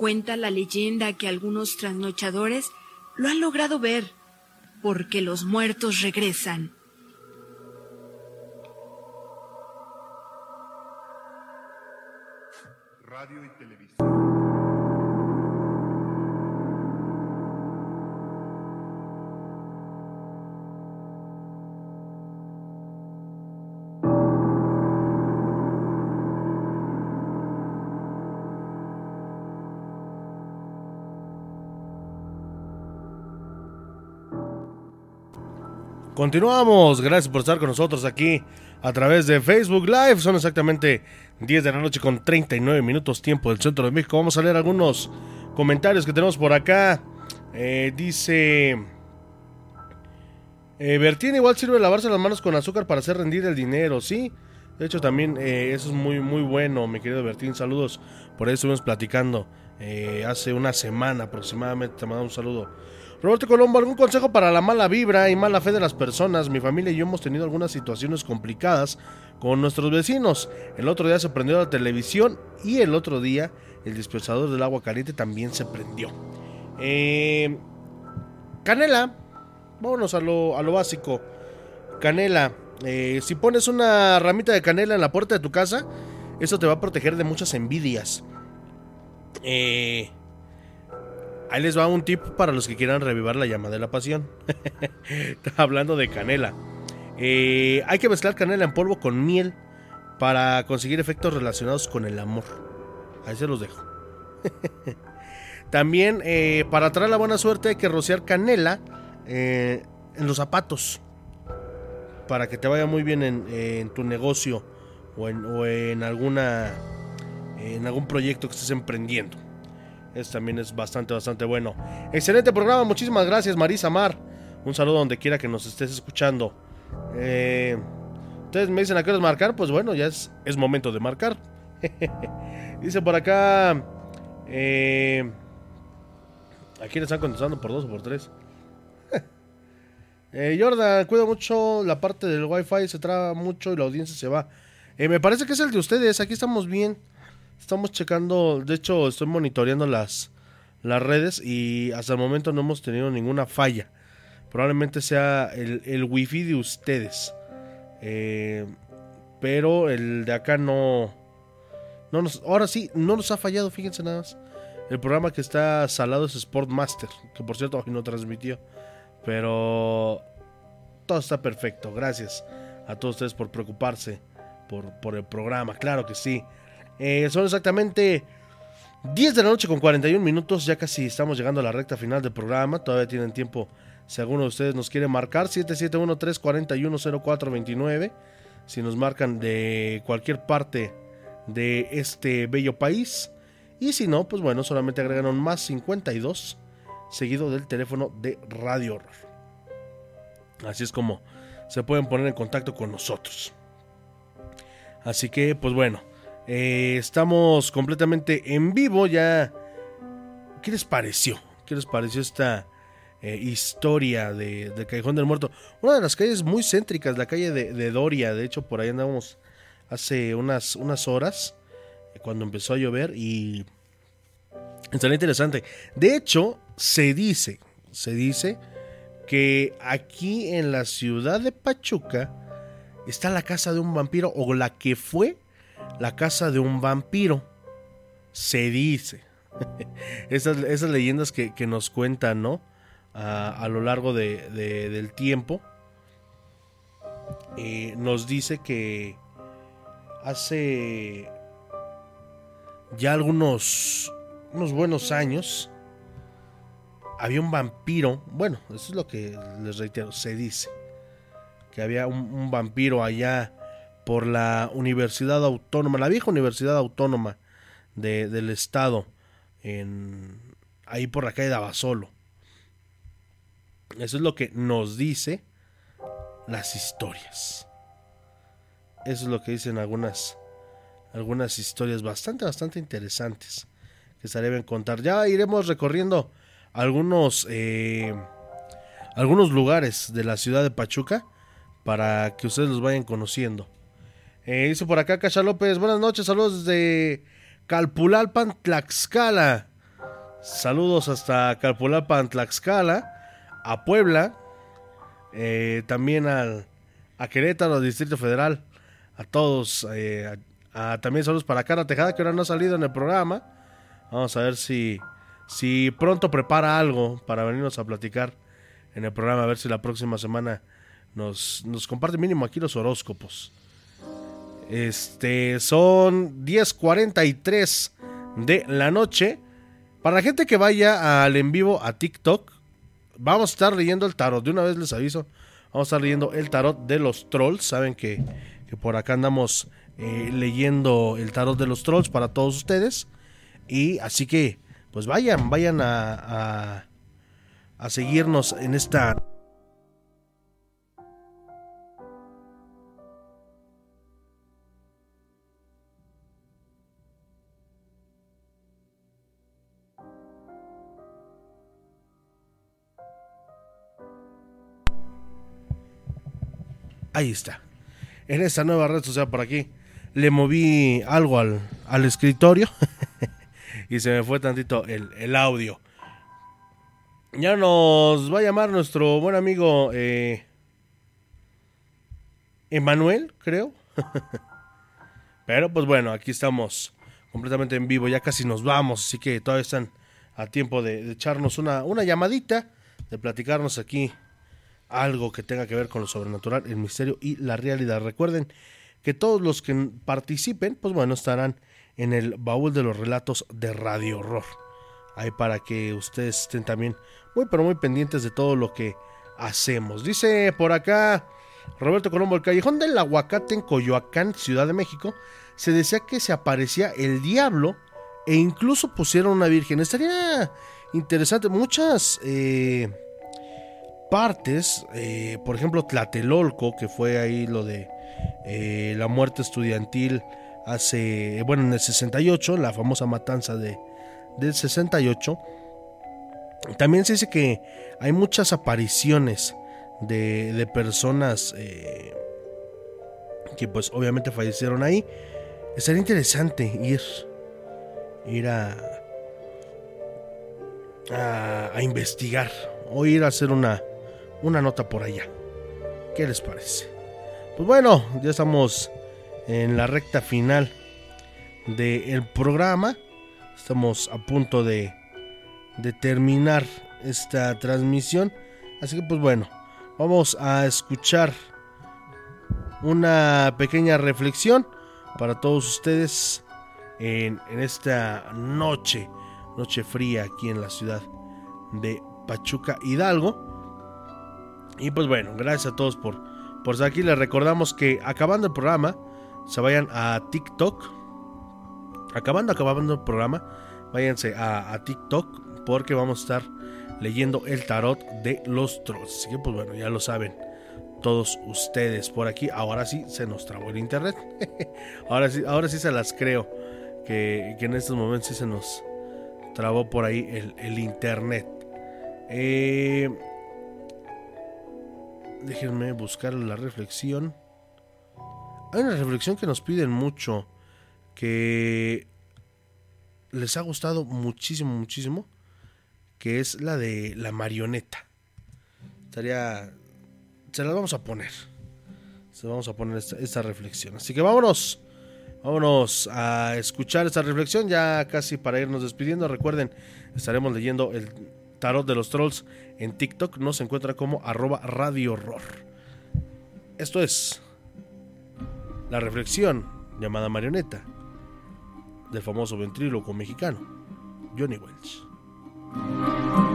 Cuenta la leyenda que algunos trasnochadores lo han logrado ver, porque los muertos regresan. Radio y televisión. Continuamos, gracias por estar con nosotros aquí a través de Facebook Live. Son exactamente 10 de la noche con 39 minutos tiempo del centro de México. Vamos a leer algunos comentarios que tenemos por acá. Eh, dice... Eh, Bertín igual sirve lavarse las manos con azúcar para hacer rendir el dinero, ¿sí? De hecho también eh, eso es muy, muy bueno, mi querido Bertín. Saludos, por ahí estuvimos platicando hace una semana aproximadamente. Te mandamos un saludo. Roberto Colombo, ¿algún consejo para la mala vibra y mala fe de las personas? Mi familia y yo hemos tenido algunas situaciones complicadas con nuestros vecinos. El otro día se prendió la televisión y el otro día el dispensador del agua caliente también se prendió. Eh, canela, vámonos a lo, a lo básico. Canela, eh, si pones una ramita de canela en la puerta de tu casa, eso te va a proteger de muchas envidias. Eh, Ahí les va un tip para los que quieran revivir la llama de la pasión. (laughs) Hablando de canela. Eh, hay que mezclar canela en polvo con miel para conseguir efectos relacionados con el amor. Ahí se los dejo. (laughs) También eh, para traer la buena suerte hay que rociar canela eh, en los zapatos. Para que te vaya muy bien en, tu negocio o en, o en, alguna en algún proyecto que estés emprendiendo. Eso también es bastante, bastante bueno. Excelente programa, muchísimas gracias Marisa Mar. Un saludo donde quiera que nos estés escuchando. Eh, ustedes me dicen a qué marcar, pues bueno, ya es, es momento de marcar. (laughs) Dice por acá... Eh, Aquí le están contestando por dos o por tres. (laughs) eh, Jordan, cuida mucho la parte del wifi, se traba mucho y la audiencia se va. Eh, me parece que es el de ustedes, aquí estamos bien. Estamos checando, de hecho estoy monitoreando las, las redes y hasta el momento no hemos tenido ninguna falla. Probablemente sea el, el wifi de ustedes. Eh, pero el de acá no... no nos, ahora sí, no nos ha fallado, fíjense nada más. El programa que está salado es Sportmaster, que por cierto hoy no transmitió. Pero todo está perfecto. Gracias a todos ustedes por preocuparse por, por el programa. Claro que sí. Eh, son exactamente 10 de la noche con 41 minutos. Ya casi estamos llegando a la recta final del programa. Todavía tienen tiempo. Si alguno de ustedes nos quiere marcar, 771-341-0429. Si nos marcan de cualquier parte de este bello país. Y si no, pues bueno, solamente agregan un más 52 seguido del teléfono de Radio Horror. Así es como se pueden poner en contacto con nosotros. Así que, pues bueno, eh, estamos completamente en vivo ya. ¿Qué les pareció? ¿Qué les pareció esta eh, historia de, Callejón del Muerto? Una de las calles muy céntricas, la calle de, de Doria. De hecho, por ahí andamos hace unas, unas horas cuando empezó a llover y está interesante. De hecho, se dice, se dice que aquí en la ciudad de Pachuca está la casa de un vampiro o la que fue la casa de un vampiro. Se dice. (laughs) esas, leyendas que, nos cuentan, ¿no? A, lo largo de, de, del tiempo. Eh, nos dice que hace ya algunos unos buenos años había un vampiro, bueno, eso es lo que les reitero, se dice, que había un vampiro allá por la Universidad Autónoma, la vieja Universidad Autónoma de, del Estado, ahí por la calle de Abasolo. Eso es lo que nos dice las historias. Eso es lo que dicen algunas algunas historias bastante, bastante interesantes que se deben contar. Ya iremos recorriendo algunos, eh, algunos lugares de la ciudad de Pachuca para que ustedes los vayan conociendo. Eh, dice por acá Cacha López, buenas noches, saludos desde Calpulalpan, Tlaxcala. Saludos hasta Calpulalpan, Tlaxcala, a Puebla, eh, también al, a Querétaro, Distrito Federal, a todos, eh, también saludos para Cara Tejada, que ahora no ha salido en el programa. Vamos a ver si, si pronto prepara algo para venirnos a platicar en el programa. A ver si la próxima semana nos, nos comparte mínimo aquí los horóscopos. Este son 10:43 de la noche. Para la gente que vaya al en vivo a TikTok, vamos a estar leyendo el tarot. De una vez les aviso, vamos a estar leyendo el tarot de los trolls. Saben que, que por acá andamos eh, leyendo el tarot de los trolls para todos ustedes. Y así que, pues vayan, vayan a, a, a seguirnos en esta Ahí está. En esta nueva red social por aquí le moví algo al, al escritorio (laughs) y se me fue tantito el, el, audio. Ya nos va a llamar nuestro buen amigo eh, Emanuel, creo. (laughs) Pero pues bueno, aquí estamos completamente en vivo, ya casi nos vamos, así que todavía están a tiempo de, de echarnos una, una llamadita, de platicarnos aquí algo que tenga que ver con lo sobrenatural, el misterio y la realidad. Recuerden que todos los que participen, pues bueno, estarán en el baúl de los relatos de Radio Horror. Ahí para que ustedes estén también muy pero muy pendientes de todo lo que hacemos. Dice por acá Roberto Colombo, el callejón del aguacate en Coyoacán, Ciudad de México, se decía que se aparecía el diablo e incluso pusieron una virgen. Estaría interesante. Muchas eh, partes, eh, por ejemplo Tlatelolco, que fue ahí lo de eh, la muerte estudiantil hace, bueno, en el 68, la famosa matanza de, del 68. También se dice que hay muchas apariciones de, de personas eh, que pues obviamente fallecieron ahí. Estaría interesante ir, ir a, a investigar o ir a hacer una, una nota por allá. ¿Qué les parece? Pues bueno, ya estamos en la recta final del programa. Estamos a punto de, terminar esta transmisión. Así que pues bueno, vamos a escuchar una pequeña reflexión para todos ustedes en, en, esta noche, noche fría aquí en la ciudad de Pachuca Hidalgo. Y pues bueno, gracias a todos por, por estar aquí. Les recordamos que acabando el programa, se vayan a TikTok. Acabando, acabando el programa, váyanse a, TikTok porque vamos a estar leyendo el tarot de los trolls. Así que pues bueno, ya lo saben todos ustedes por aquí. Ahora sí se nos trabó el internet. (laughs) ahora sí, ahora sí se las creo. Que, que, en estos momentos sí se nos trabó por ahí el, el internet. Eh, déjenme buscar la reflexión. Hay una reflexión que nos piden mucho. Que les ha gustado muchísimo, muchísimo. Que es la de la marioneta. Estaría. Se la vamos a poner. Se la vamos a poner esta, reflexión. Así que vámonos. Vámonos a escuchar esta reflexión. Ya casi para irnos despidiendo. Recuerden, estaremos leyendo el tarot de los trolls en TikTok. Nos encuentra como arroba radio horror. Esto es la reflexión llamada marioneta del famoso ventríloco mexicano Johnny Welch.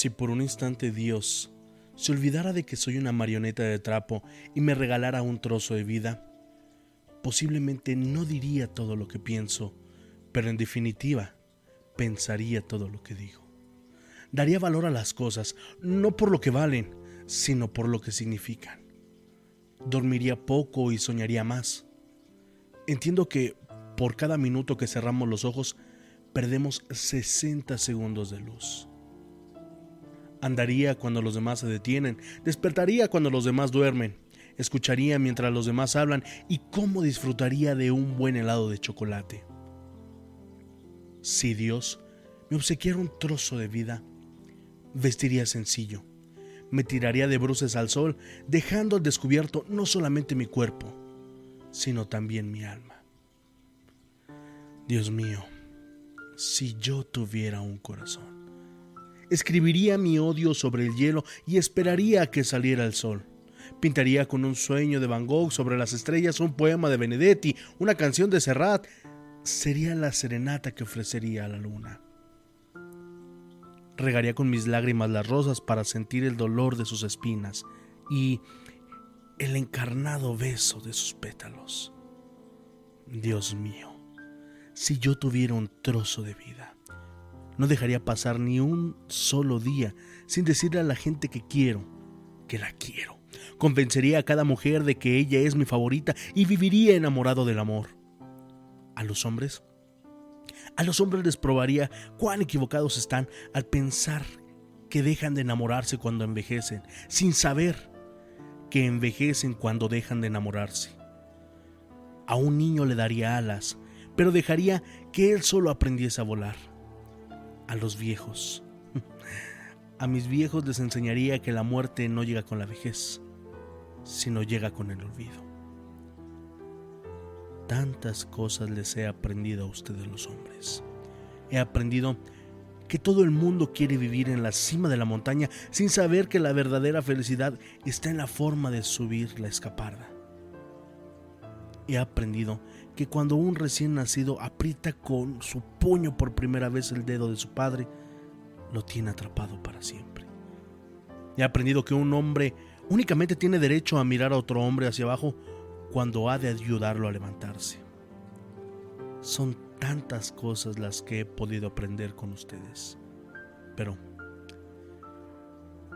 Si por un instante Dios se olvidara de que soy una marioneta de trapo y me regalara un trozo de vida, posiblemente no diría todo lo que pienso, pero en definitiva pensaría todo lo que digo. Daría valor a las cosas, no por lo que valen, sino por lo que significan. Dormiría poco y soñaría más. Entiendo que por cada minuto que cerramos los ojos, perdemos 60 segundos de luz. Andaría cuando los demás se detienen, despertaría cuando los demás duermen, escucharía mientras los demás hablan y cómo disfrutaría de un buen helado de chocolate. Si Dios me obsequiara un trozo de vida, vestiría sencillo, me tiraría de bruces al sol, dejando al descubierto no solamente mi cuerpo, sino también mi alma. Dios mío, si yo tuviera un corazón, escribiría mi odio sobre el hielo y esperaría que saliera el sol. Pintaría con un sueño de Van Gogh sobre las estrellas un poema de Benedetti, una canción de Serrat. Sería la serenata que ofrecería a la luna. Regaría con mis lágrimas las rosas para sentir el dolor de sus espinas y el encarnado beso de sus pétalos. Dios mío, si yo tuviera un trozo de vida, no dejaría pasar ni un solo día sin decirle a la gente que quiero, que la quiero. Convencería a cada mujer de que ella es mi favorita y viviría enamorado del amor. A los hombres, a los hombres les probaría cuán equivocados están al pensar que dejan de enamorarse cuando envejecen, sin saber que envejecen cuando dejan de enamorarse. A un niño le daría alas, pero dejaría que él solo aprendiese a volar. A los viejos A mis viejos les enseñaría que la muerte no llega con la vejez, sino llega con el olvido. Tantas cosas les he aprendido a ustedes los hombres. He aprendido que todo el mundo quiere vivir en la cima de la montaña sin saber que la verdadera felicidad está en la forma de subir la escaparda. He aprendido que cuando un recién nacido aprieta con su puño por primera vez el dedo de su padre, lo tiene atrapado para siempre. He aprendido que un hombre únicamente tiene derecho a mirar a otro hombre hacia abajo cuando ha de ayudarlo a levantarse. Son tantas cosas las que he podido aprender con ustedes. Pero,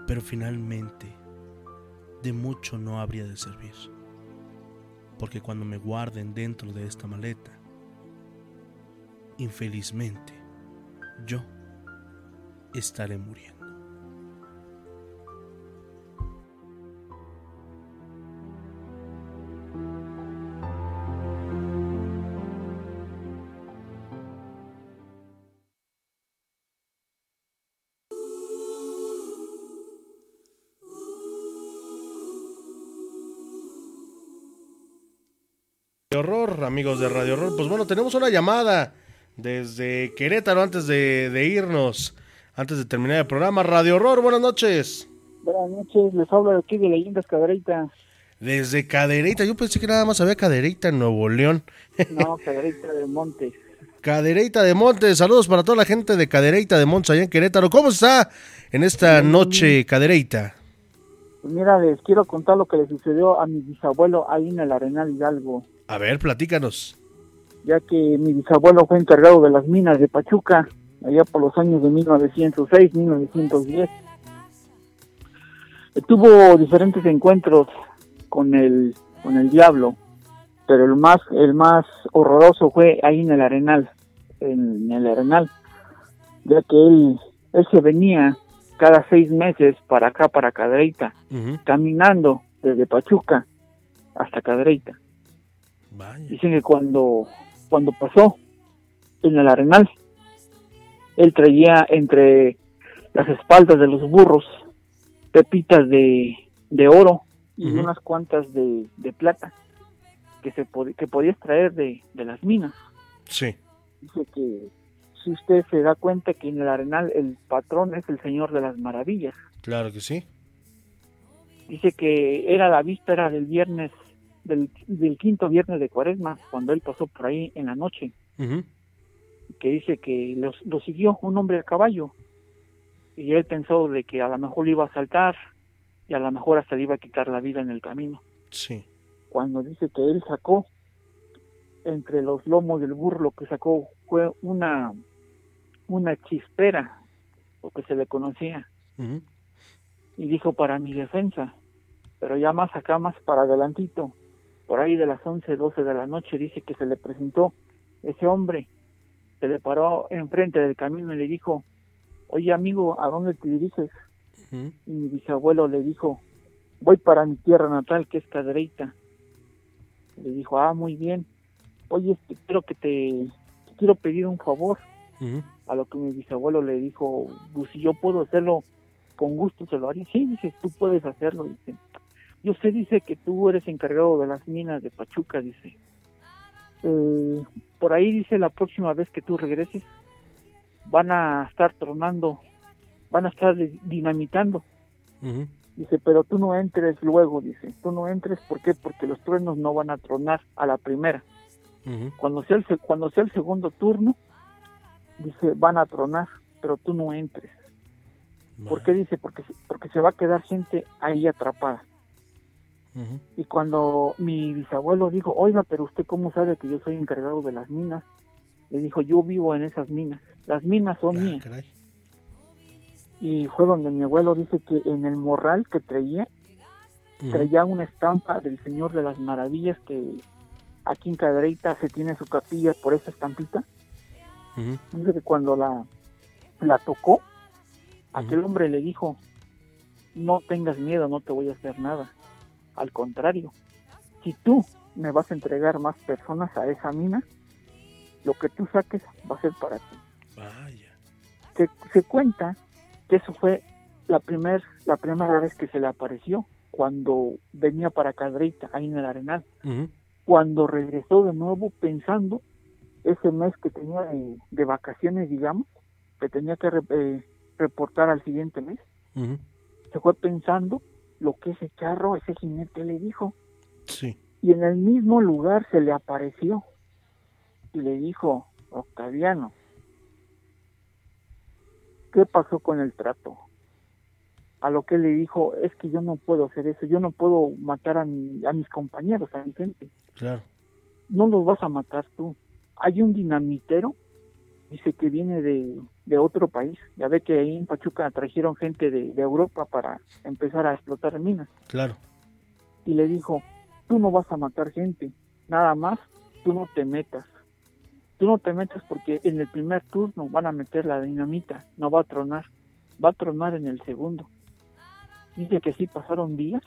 pero finalmente, de mucho no habría de servir. Porque cuando me guarden dentro de esta maleta, infelizmente, yo estaré muriendo. Amigos de Radio Horror. Pues bueno, tenemos una llamada desde Querétaro antes de, de irnos, antes de terminar el programa. Radio Horror, buenas noches. Buenas noches, les hablo aquí de Leyendas Cadereita. Desde Cadereyta, yo pensé que nada más había Cadereyta en Nuevo León. No, (laughs) Cadereita de Montes. Cadereyta de Montes, saludos para toda la gente de Cadereyta de Montes allá en Querétaro. ¿Cómo está en esta noche Cadereyta? Pues mira, les quiero contar lo que le sucedió a mi bisabuelo ahí en el Arenal Hidalgo. A ver, platícanos. Ya que mi bisabuelo fue encargado de las minas de Pachuca, allá por los años de 1906, 1910. Tuvo diferentes encuentros con el, con el diablo, pero el más, el más horroroso fue ahí en el Arenal, en, el Arenal, ya que él, él se venía cada seis meses para acá, para Cadereita, caminando desde Pachuca hasta Cadereita. Dicen que cuando, cuando pasó en el Arenal, él traía entre las espaldas de los burros pepitas de, de oro y unas cuantas de, de plata que se que podías traer de, de las minas. Sí. Dice que si usted se da cuenta que en el Arenal el patrón es el Señor de las Maravillas. Claro que sí. Dice que era la víspera del viernes, del, del quinto viernes de cuaresma, cuando él pasó por ahí en la noche. Que dice que los, lo siguió un hombre a caballo. Y él pensó de que a lo mejor le iba a saltar y a lo mejor hasta le iba a quitar la vida en el camino. Sí. Cuando dice que él sacó entre los lomos del burro, lo que sacó fue una una chispera, lo que se le conocía, y dijo para mi defensa, pero ya más acá, más para adelantito, por ahí de las 11, 12 de la noche, dice que se le presentó ese hombre, se le paró enfrente del camino y le dijo, oye amigo, ¿a dónde te diriges? Y mi bisabuelo le dijo, voy para mi tierra natal, que es Cadereita. Le dijo, ah, muy bien. Oye, quiero que te quiero pedir un favor. A lo que mi bisabuelo le dijo, pues si yo puedo hacerlo con gusto, se lo haría. Sí, dice, tú puedes hacerlo. Dice, yo sé, dice que tú eres encargado de las minas de Pachuca, dice. Eh, por ahí dice la próxima vez que tú regreses, van a estar tronando van a estar dinamitando. Dice, pero tú no entres luego, dice, tú no entres, ¿por qué? Porque los truenos no van a tronar a la primera. Cuando sea el, cuando sea el segundo turno, dice, van a tronar, pero tú no entres. ¿Por qué dice? Porque, porque se va a quedar gente ahí atrapada. Y cuando mi bisabuelo dijo, oiga, pero usted cómo sabe que yo soy encargado de las minas, le dijo, yo vivo en esas minas. Las minas son mías y fue donde mi abuelo dice que en el morral que traía, traía una estampa del Señor de las Maravillas que aquí en Cadereita se tiene su capilla por esa estampita. Dice que cuando la, la tocó, aquel hombre le dijo, no tengas miedo, no te voy a hacer nada. Al contrario, si tú me vas a entregar más personas a esa mina, lo que tú saques va a ser para ti. Vaya. Se, se cuenta que eso fue la, primer, la primera vez que se le apareció, cuando venía para Cadreita, ahí en el Arenal. Cuando regresó de nuevo pensando ese mes que tenía de, vacaciones, digamos, que tenía que eh, reportar al siguiente mes, se fue pensando lo que ese charro, ese jinete le dijo. Sí. Y en el mismo lugar se le apareció y le dijo, Octaviano, ¿qué pasó con el trato? A lo que le dijo, es que yo no puedo hacer eso, yo no puedo matar a, a mis compañeros, a mi gente. Claro. No los vas a matar tú. Hay un dinamitero, dice que viene de, de otro país. Ya ve que ahí en Pachuca trajeron gente de, de Europa para empezar a explotar minas. Claro. Y le dijo, tú no vas a matar gente, nada más, tú no te metas. Tú no te metas porque en el primer turno van a meter la dinamita, no va a tronar, va a tronar en el segundo. Dice que sí pasaron días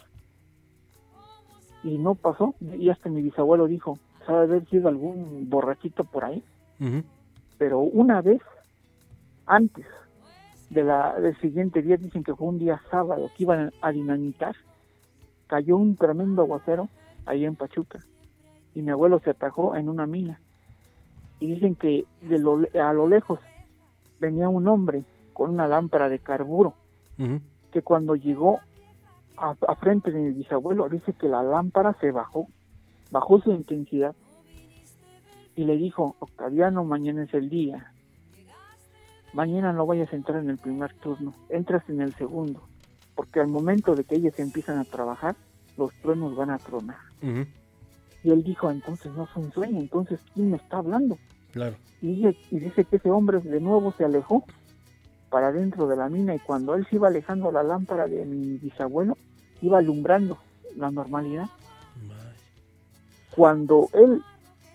y no pasó. Y hasta mi bisabuelo dijo, sabe haber sido algún borrachito por ahí. Pero una vez, antes de la, del siguiente día, dicen que fue un día sábado, que iban a dinamitar, cayó un tremendo aguacero ahí en Pachuca. Y mi abuelo se atajó en una mina. Y dicen que de lo, a lo lejos venía un hombre con una lámpara de carburo, que cuando llegó a, a, frente de mi bisabuelo, dice que la lámpara se bajó, bajó su intensidad. Y le dijo, Octaviano, mañana es el día. Mañana no vayas a entrar en el primer turno, entras en el segundo. Porque al momento de que ellos empiezan a trabajar, los truenos van a tronar. Y él dijo, entonces no es un sueño, entonces ¿quién me está hablando? Claro. Y dice, y dice que ese hombre de nuevo se alejó para dentro de la mina y cuando él se iba alejando la lámpara de mi bisabuelo, iba alumbrando la normalidad. Cuando él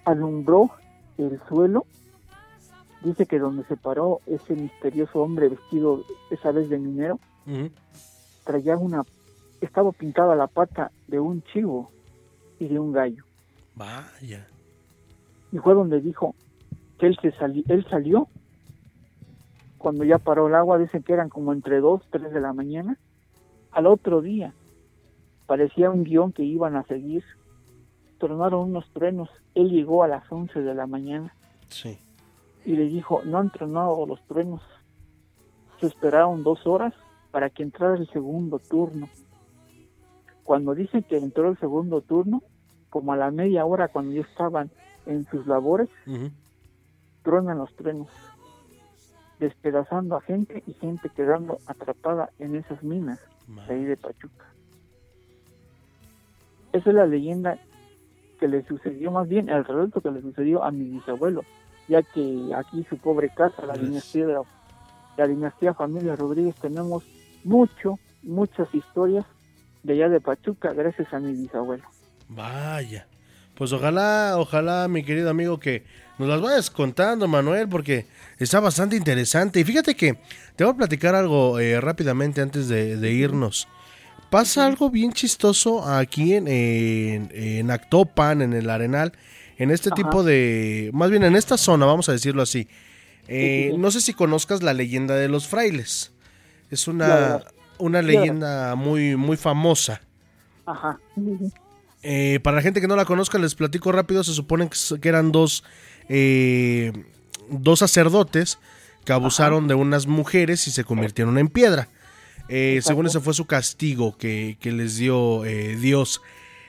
alumbró el suelo, dice que donde se paró ese misterioso hombre vestido esa vez de minero, traía una estaba pintada la pata de un chivo y de un gallo. Vaya. Y fue donde dijo que él, se sali él salió cuando ya paró el agua, dicen que eran como entre 2, 3 de la mañana. Al otro día parecía un guion que iban a seguir. Tronaron unos truenos. Él llegó a las 11 de la mañana. Sí. Y le dijo, no han tronado los truenos. Se esperaron dos horas para que entrara el segundo turno cuando dicen que entró el segundo turno, como a la media hora cuando ya estaban en sus labores, truenan los trenos, despedazando a gente y gente quedando atrapada en esas minas de ahí de Pachuca. Esa es la leyenda que le sucedió, más bien el relato que le sucedió a mi bisabuelo, ya que aquí su pobre casa, la dinastía de la, la dinastía familia Rodríguez, tenemos mucho, muchas historias de allá de Pachuca, gracias a mi bisabuelo. Vaya. Pues ojalá, ojalá, mi querido amigo, que nos las vayas contando, Manuel, porque está bastante interesante. Y fíjate que te voy a platicar algo eh, rápidamente antes de, irnos. Pasa algo bien chistoso aquí en, en, Actopan, en el Arenal, en este tipo de... Más bien en esta zona, vamos a decirlo así. Eh, no sé si conozcas la leyenda de los frailes. Es una, una leyenda muy, muy famosa. Ajá. Eh, para la gente que no la conozca, les platico rápido. Se supone que eran dos, eh, dos sacerdotes que abusaron de unas mujeres y se convirtieron en piedra. Eh, según ese fue su castigo que, que les dio Dios.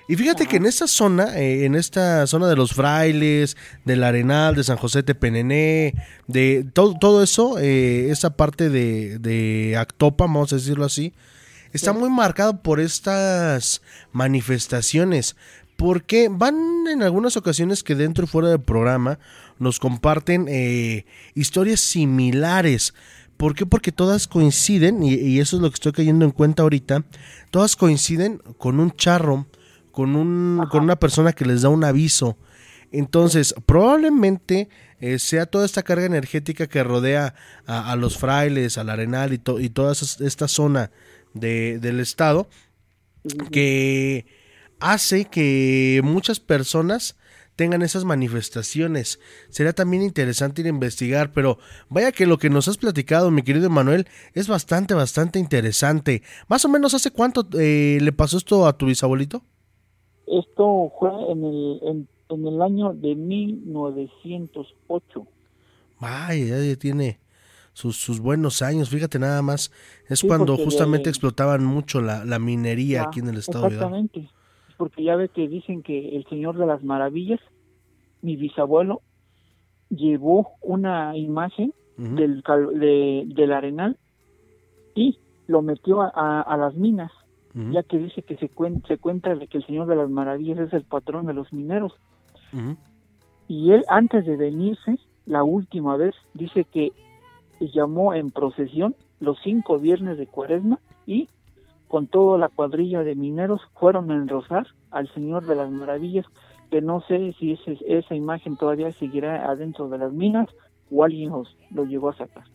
Y fíjate que en esta zona, eh, en esta zona de los frailes, del Arenal, de San José Tepenené, de todo, todo eso, eh, esa parte de, de Actopa, vamos a decirlo así, está muy marcado por estas manifestaciones. Porque van en algunas ocasiones que dentro y fuera del programa nos comparten eh, historias similares. ¿Por qué? Porque todas coinciden, y, y, eso es lo que estoy cayendo en cuenta ahorita, todas coinciden con un charro con, un, con una persona que les da un aviso. Entonces, probablemente eh, sea toda esta carga energética que rodea a, los frailes, al arenal y, y toda esta zona de, del estado que hace que muchas personas tengan esas manifestaciones. Será también interesante ir a investigar, pero vaya que lo que nos has platicado, mi querido Manuel, es bastante, bastante interesante. Más o menos, ¿hace cuánto eh, le pasó esto a tu bisabuelito? Esto fue en el, en, en el año de 1908. Vaya, ya tiene sus, sus buenos años, fíjate nada más, es Sí, cuando justamente de- explotaban mucho la, la minería Ah, aquí en el estado de Hidalgo. Exactamente. Porque ya ve que dicen que el Señor de las Maravillas, mi bisabuelo, llevó una imagen del, cal- de- del arenal y lo metió a, a- a las minas, ya que dice que se, cuen- se cuenta de que el Señor de las Maravillas es el patrón de los mineros. Y él, antes de venirse, la última vez, dice que llamó en procesión los cinco viernes de cuaresma y con toda la cuadrilla de mineros fueron a enrosar al Señor de las Maravillas, que no sé si ese- esa imagen todavía seguirá adentro de las minas o alguien los, lo llegó a sacar.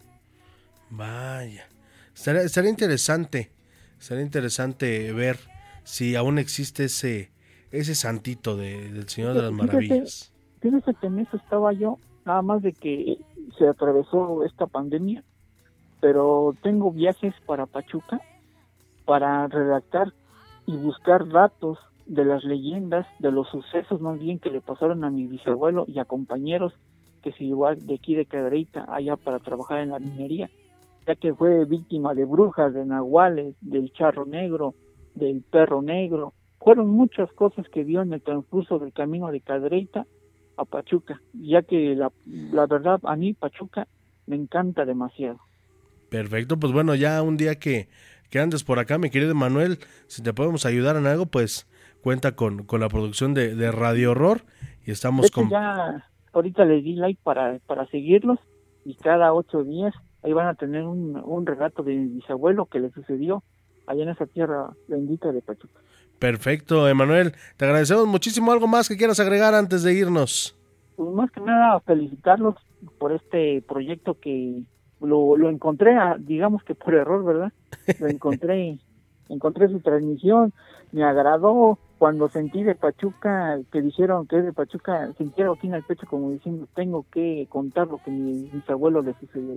Vaya, estaría interesante, estaría interesante ver si aún existe ese, ese santito de- del Señor de las Fíjate, Maravillas. Fíjese que en eso estaba yo, nada más de que se atravesó esta pandemia, pero tengo viajes para Pachuca para redactar y buscar datos de las leyendas, de los sucesos más bien que le pasaron a mi bisabuelo y a compañeros que se llevó de aquí de Cadereyta allá para trabajar en la minería, ya que fue víctima de brujas, de nahuales, del charro negro, del perro negro. Fueron muchas cosas que vio en el transcurso del camino de Cadereyta a Pachuca, ya que la, la verdad a mí Pachuca me encanta demasiado. Perfecto, pues bueno, ya un día que, que andes por acá, mi querido Manuel, si te podemos ayudar en algo, pues cuenta con, con la producción de, de Radio Horror y estamos con... ya ahorita les di like para, para seguirlos y cada ocho días ahí van a tener un, un relato de mi bisabuelo que le sucedió allá en esa tierra bendita de Pachuca. Perfecto, Emanuel, te agradecemos muchísimo. ¿Algo más que quieras agregar antes de irnos? Pues más que nada felicitarlos por este proyecto que lo, lo encontré, a- digamos que por error, ¿verdad? Lo encontré, (laughs) encontré su transmisión, me agradó cuando sentí de Pachuca, que dijeron que es de Pachuca, sentí aquí en el pecho como diciendo, tengo que contar lo que mi bisabuelo le sucedió.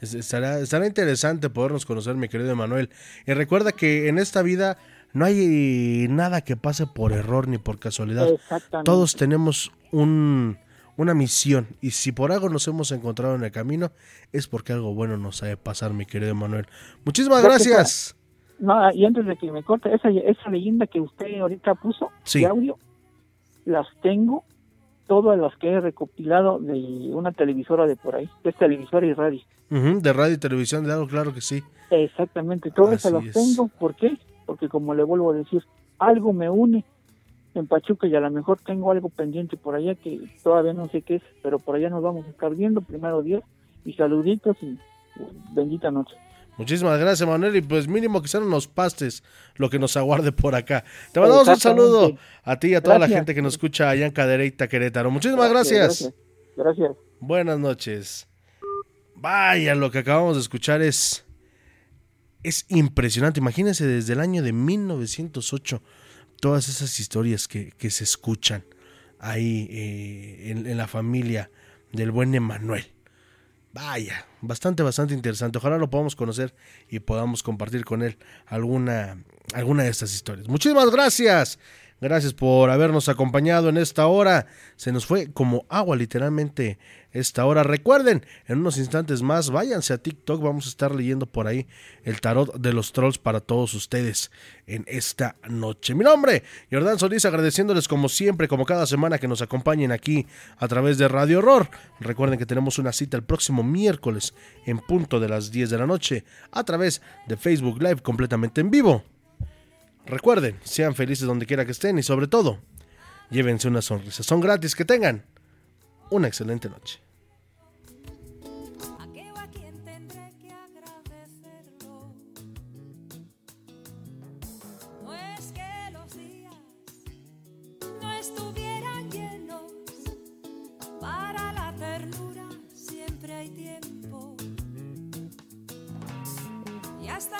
Es- Estará, estará interesante podernos conocer, mi querido Emanuel. Y recuerda que en esta vida no hay nada que pase por error ni por casualidad. Todos tenemos un, una misión y si por algo nos hemos encontrado en el camino es porque algo bueno nos ha de pasar, mi querido Emanuel. Muchísimas Gracias. No, y antes de que me corte, esa, esa leyenda que usted ahorita puso Sí. de audio, las tengo, todas las que he recopilado de una televisora de por ahí, que es televisora y radio. Ujú, de radio y televisión de algo, claro que sí. Exactamente, todas esas las es. tengo. ¿Por qué? Porque como le vuelvo a decir, algo me une en Pachuca y a lo mejor tengo algo pendiente por allá que todavía no sé qué es, pero por allá nos vamos a estar viendo, primero Dios, y saluditos y bendita noche. Muchísimas gracias, Manuel. Y pues mínimo que sean unos pastes lo que nos aguarde por acá. Te mandamos un saludo a ti y a toda la gente que nos escucha allá en Cadereyta, Querétaro. Muchísimas gracias. Gracias. Gracias. Buenas noches. Vaya, lo que acabamos de escuchar es es impresionante. Imagínense desde el año de 1908 todas esas historias que, que se escuchan ahí eh, en, la familia del buen Emanuel. Vaya, bastante, bastante interesante. Ojalá lo podamos conocer y podamos compartir con él alguna, alguna de estas historias. Muchísimas gracias. Gracias por habernos acompañado en esta hora. Se nos fue como agua literalmente esta hora. Recuerden, en unos instantes más, váyanse a TikTok. Vamos a estar leyendo por ahí el tarot de los trolls para todos ustedes en esta noche. Mi nombre, Jordán Solís, agradeciéndoles como siempre, como cada semana que nos acompañen aquí a través de Radio Horror. Recuerden que tenemos una cita el próximo miércoles en punto de las 10 de la noche a través de Facebook Live completamente en vivo. Recuerden, sean felices donde quiera que estén y sobre todo, llévense una sonrisa. Son gratis, que tengan una excelente noche.